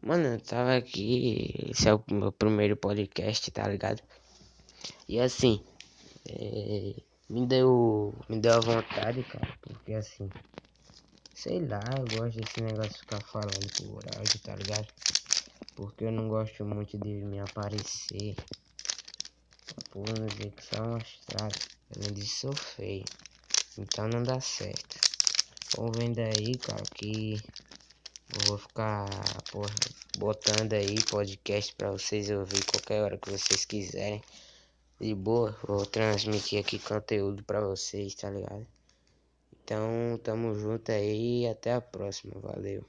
Mano, eu tava aqui. Esse é o meu primeiro podcast, tá ligado? E assim, é, me deu. Me deu a vontade, cara, porque assim. Sei lá, eu gosto desse negócio de ficar falando por áudio, tá ligado? Porque eu não gosto muito de me aparecer. Por não dizer que sou mostrado. Além disso, sou feio. Então não dá certo. Ou vendo aí, cara, que eu vou ficar porra, botando aí podcast para vocês ouvir qualquer hora que vocês quiserem. De boa, vou transmitir aqui conteúdo para vocês, tá ligado? Então, tamo junto aí e até a próxima. Valeu.